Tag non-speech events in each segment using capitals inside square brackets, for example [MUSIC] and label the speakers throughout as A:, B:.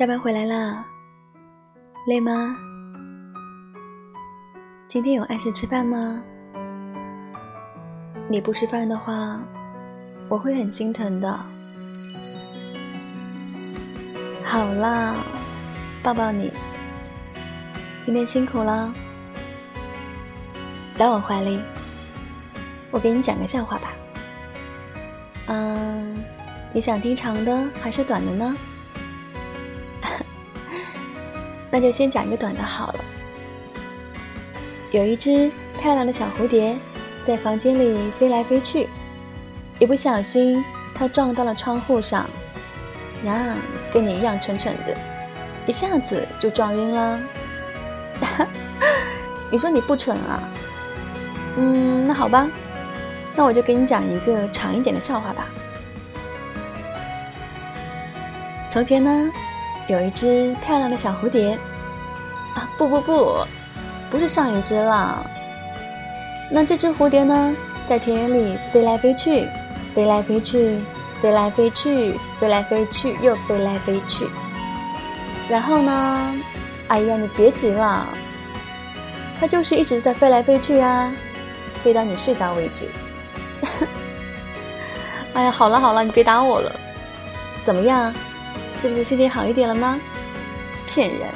A: 下班回来啦，累吗？今天有按时吃饭吗？你不吃饭的话，我会很心疼的。好啦，抱抱你。今天辛苦了，来我怀里，我给你讲个笑话吧。嗯，你想听长的还是短的呢？那就先讲一个短的好了。有一只漂亮的小蝴蝶在房间里飞来飞去，一不小心它撞到了窗户上，呀，跟你一样蠢蠢的，一下子就撞晕了。[LAUGHS] 你说你不蠢啊？嗯，那好吧，那我就给你讲一个长一点的笑话吧。从前呢。有一只漂亮的小蝴蝶，啊，不不不，不是上一只了。那这只蝴蝶呢，在田园里飞来飞去，飞来飞去，飞来飞去，飞来飞去，又飞来飞去。然后呢，哎呀，你别急了，它就是一直在飞来飞去啊，飞到你睡着为止。[LAUGHS] 哎呀，好了好了，你别打我了，怎么样？是不是心情好一点了吗？骗人！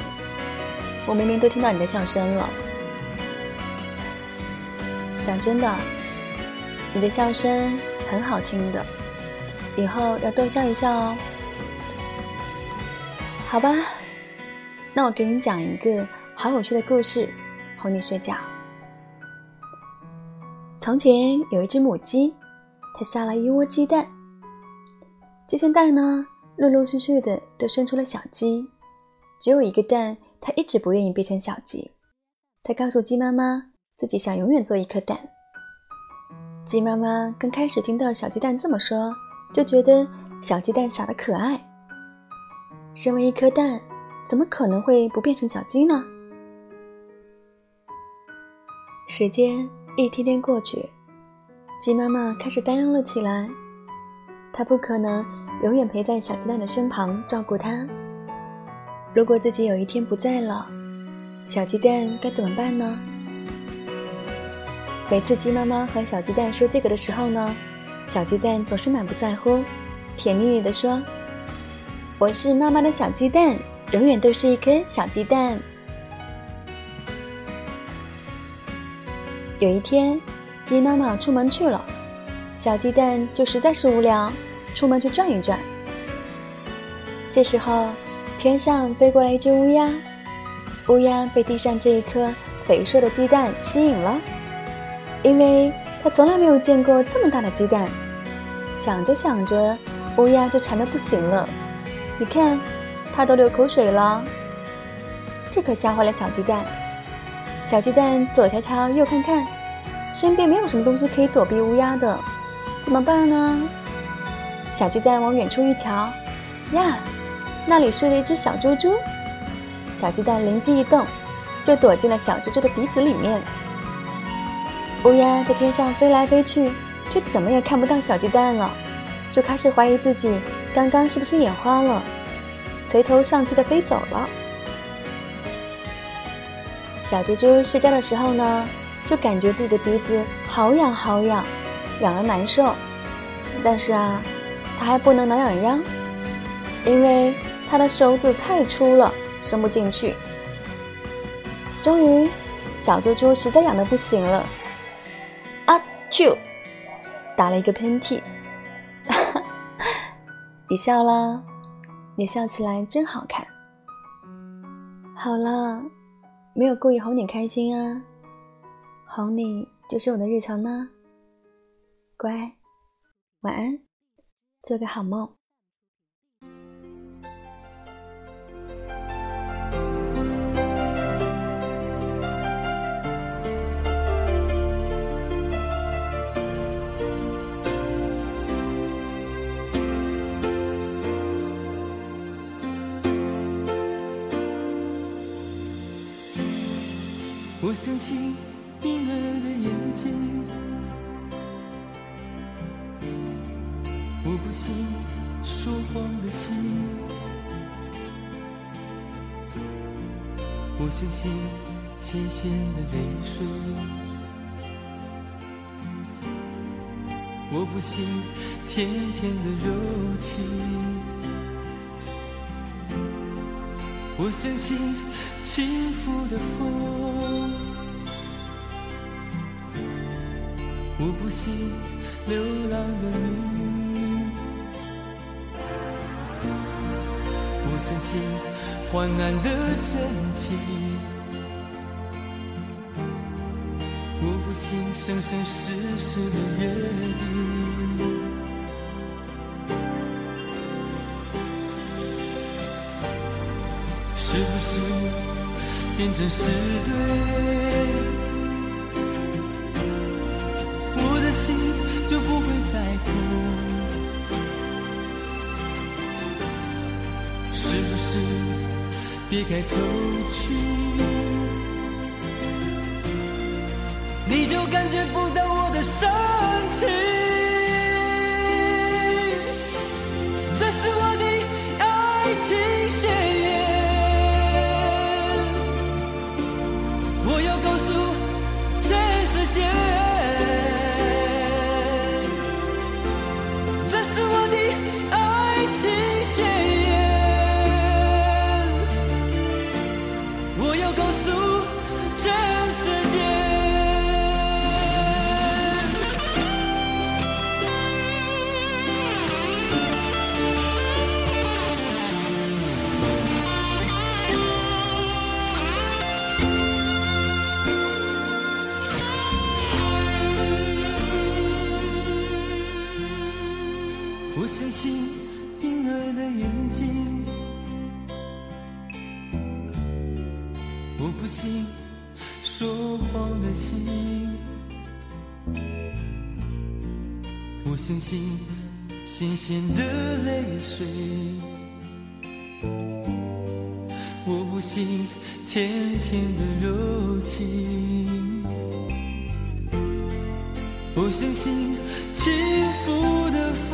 A: 我明明都听到你的笑声了。讲真的，你的笑声很好听的，以后要多笑一笑哦。好吧，那我给你讲一个好有趣的故事，哄你睡觉。从前有一只母鸡，它下了一窝鸡蛋，鸡生蛋呢。陆陆续续的都生出了小鸡，只有一个蛋，它一直不愿意变成小鸡。它告诉鸡妈妈，自己想永远做一颗蛋。鸡妈妈刚开始听到小鸡蛋这么说，就觉得小鸡蛋傻得可爱。身为一颗蛋，怎么可能会不变成小鸡呢？时间一天天过去，鸡妈妈开始担忧了起来。它不可能。永远陪在小鸡蛋的身旁照顾它。如果自己有一天不在了，小鸡蛋该怎么办呢？每次鸡妈妈和小鸡蛋说这个的时候呢，小鸡蛋总是满不在乎，甜腻腻的说：“我是妈妈的小鸡蛋，永远都是一颗小鸡蛋。”有一天，鸡妈妈出门去了，小鸡蛋就实在是无聊。出门去转一转。这时候，天上飞过来一只乌鸦，乌鸦被地上这一颗肥硕的鸡蛋吸引了，因为它从来没有见过这么大的鸡蛋。想着想着，乌鸦就馋得不行了。你看，它都流口水了。这可吓坏了小鸡蛋。小鸡蛋左瞧瞧，右看看，身边没有什么东西可以躲避乌鸦的，怎么办呢？小鸡蛋往远处一瞧，呀，那里睡了一只小猪猪。小鸡蛋灵机一动，就躲进了小猪猪的鼻子里面。乌鸦在天上飞来飞去，却怎么也看不到小鸡蛋了，就开始怀疑自己刚刚是不是眼花了，垂头丧气的飞走了。小猪猪睡觉的时候呢，就感觉自己的鼻子好痒好痒，痒得难受，但是啊。它还不能挠痒痒，因为它的手指太粗了，伸不进去。终于，小猪猪实在痒的不行了，啊啾，打了一个喷嚏。哈 [LAUGHS] 哈你笑了，你笑起来真好看。好了，没有故意哄你开心啊，哄你就是我的日常呢。乖，晚安。做个好梦。我相信婴儿的眼睛。心说谎的心，
B: 我相信咸咸的泪水，我不信甜甜的柔情，我相信轻拂的风，我不信流浪的鱼，相信。患难的真情，我不信生生世世的约定，是不是变成是对，别开口去，你就感觉不到我的深情。要告诉全世界。我相信婴儿的眼睛。新鲜的泪水，我不信甜甜的柔情，我相信轻浮的风，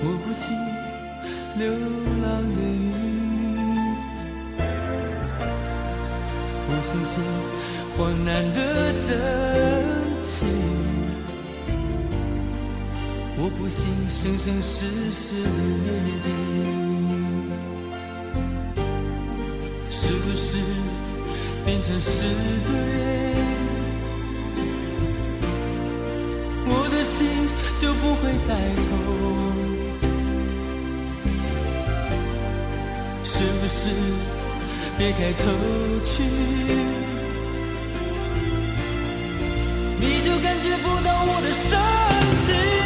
B: 我不信流浪的鱼，我相信患难的真情。我不信生生世世的约定，是不是变成是对？我的心就不会再痛，是不是别开口去？你就感觉不到我的深情。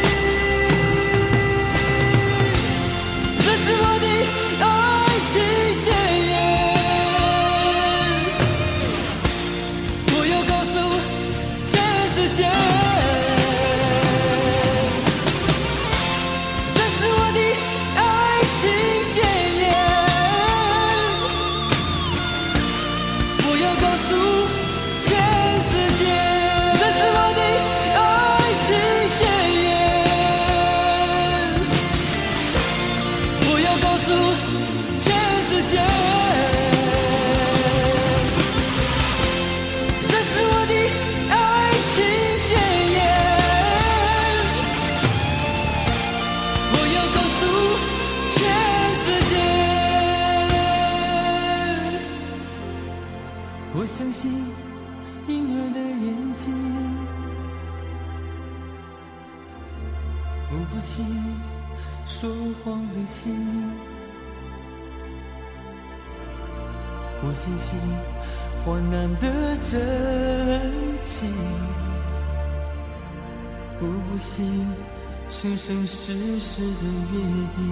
B: 相信婴儿的眼睛。我不信说谎的心，我相信患难的真情，我不信生生世世的约定。